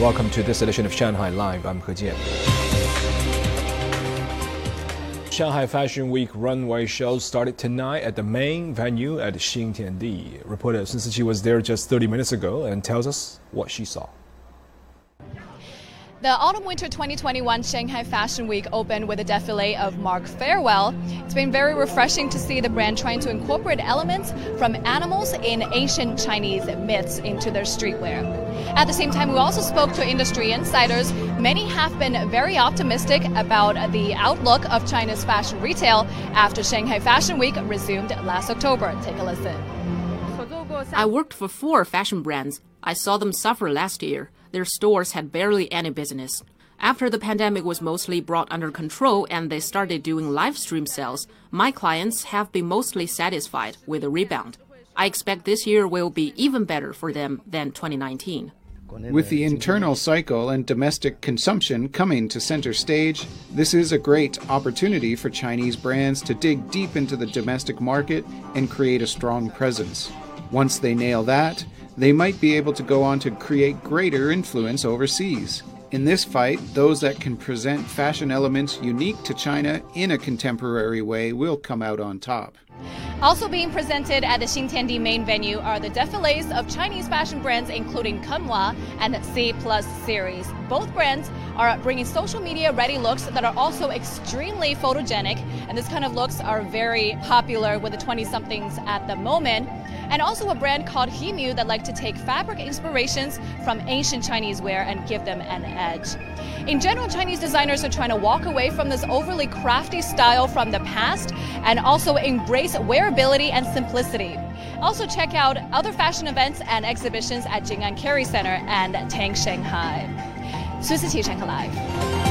Welcome to this edition of Shanghai Live. I'm He Jian. Shanghai Fashion Week runway show started tonight at the main venue at Xintiandi. Reporter Sun Siqi was there just 30 minutes ago and tells us what she saw. The Autumn Winter 2021 Shanghai Fashion Week opened with a defile of Mark Fairwhale. It's been very refreshing to see the brand trying to incorporate elements from animals in ancient Chinese myths into their streetwear. At the same time, we also spoke to industry insiders. Many have been very optimistic about the outlook of China's fashion retail after Shanghai Fashion Week resumed last October. Take a listen. I worked for four fashion brands. I saw them suffer last year their stores had barely any business. After the pandemic was mostly brought under control and they started doing live stream sales, my clients have been mostly satisfied with the rebound. I expect this year will be even better for them than 2019. With the internal cycle and domestic consumption coming to center stage, this is a great opportunity for Chinese brands to dig deep into the domestic market and create a strong presence. Once they nail that, they might be able to go on to create greater influence overseas. In this fight, those that can present fashion elements unique to China in a contemporary way will come out on top. Also being presented at the Xintiandi main venue are the defiles of Chinese fashion brands including Kunhua and C Plus series. Both brands are bringing social media ready looks that are also extremely photogenic and this kind of looks are very popular with the 20 somethings at the moment and also a brand called Hemu that like to take fabric inspirations from ancient Chinese wear and give them an edge. In general, Chinese designers are trying to walk away from this overly crafty style from the past and also embrace wearability and simplicity. Also, check out other fashion events and exhibitions at Jing'an Kerry Center and Tang Shanghai. Sun Siqi Shanghai Live.